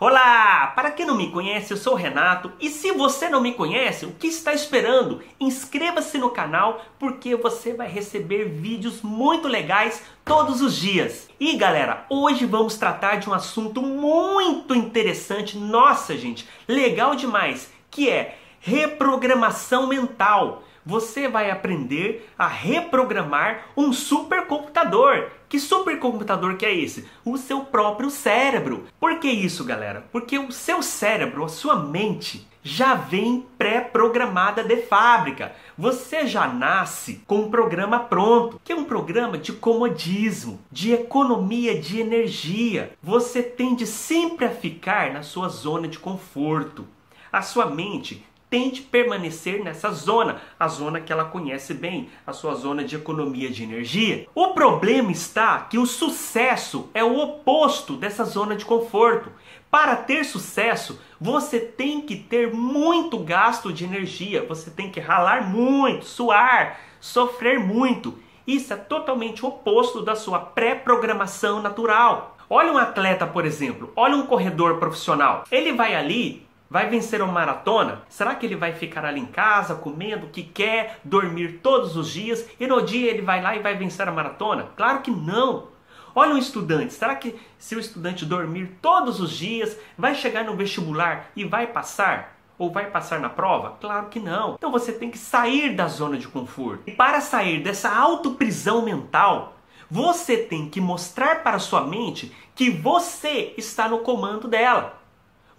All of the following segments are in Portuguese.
Olá! Para quem não me conhece, eu sou o Renato e se você não me conhece, o que está esperando? Inscreva-se no canal porque você vai receber vídeos muito legais todos os dias. E galera, hoje vamos tratar de um assunto muito interessante, nossa gente, legal demais, que é reprogramação mental você vai aprender a reprogramar um supercomputador. Que supercomputador que é esse? O seu próprio cérebro. Por que isso, galera? Porque o seu cérebro, a sua mente, já vem pré-programada de fábrica. Você já nasce com um programa pronto, que é um programa de comodismo, de economia de energia. Você tende sempre a ficar na sua zona de conforto. A sua mente tente permanecer nessa zona, a zona que ela conhece bem, a sua zona de economia de energia. O problema está que o sucesso é o oposto dessa zona de conforto. Para ter sucesso, você tem que ter muito gasto de energia, você tem que ralar muito, suar, sofrer muito. Isso é totalmente oposto da sua pré-programação natural. Olha um atleta, por exemplo, olha um corredor profissional. Ele vai ali Vai vencer uma maratona? Será que ele vai ficar ali em casa comendo o que quer, dormir todos os dias e no dia ele vai lá e vai vencer a maratona? Claro que não! Olha um estudante, será que se o estudante dormir todos os dias, vai chegar no vestibular e vai passar? Ou vai passar na prova? Claro que não. Então você tem que sair da zona de conforto. E para sair dessa autoprisão mental, você tem que mostrar para sua mente que você está no comando dela.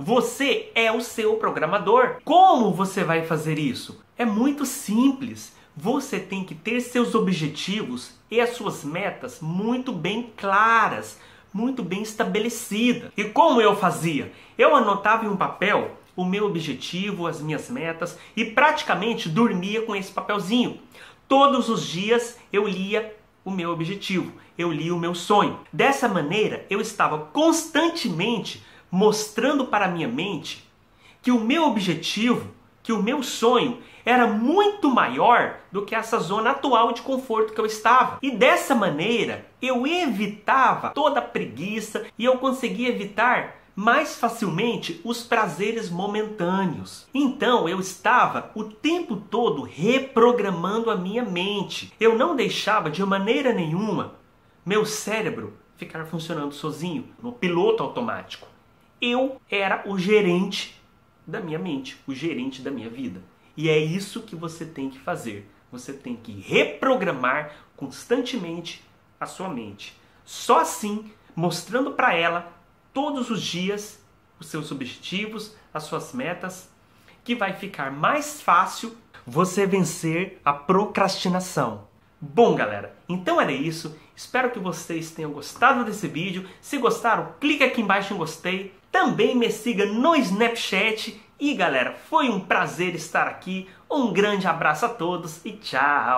Você é o seu programador. Como você vai fazer isso? É muito simples. Você tem que ter seus objetivos e as suas metas muito bem claras, muito bem estabelecidas. E como eu fazia? Eu anotava em um papel o meu objetivo, as minhas metas e praticamente dormia com esse papelzinho. Todos os dias eu lia o meu objetivo, eu lia o meu sonho. Dessa maneira, eu estava constantemente mostrando para minha mente que o meu objetivo, que o meu sonho era muito maior do que essa zona atual de conforto que eu estava. E dessa maneira, eu evitava toda a preguiça e eu conseguia evitar mais facilmente os prazeres momentâneos. Então eu estava o tempo todo reprogramando a minha mente. Eu não deixava de maneira nenhuma meu cérebro ficar funcionando sozinho, no piloto automático eu era o gerente da minha mente, o gerente da minha vida. E é isso que você tem que fazer. Você tem que reprogramar constantemente a sua mente. Só assim, mostrando para ela todos os dias os seus objetivos, as suas metas, que vai ficar mais fácil você vencer a procrastinação. Bom, galera, então era isso. Espero que vocês tenham gostado desse vídeo. Se gostaram, clique aqui embaixo em gostei. Também me siga no Snapchat. E galera, foi um prazer estar aqui. Um grande abraço a todos e tchau!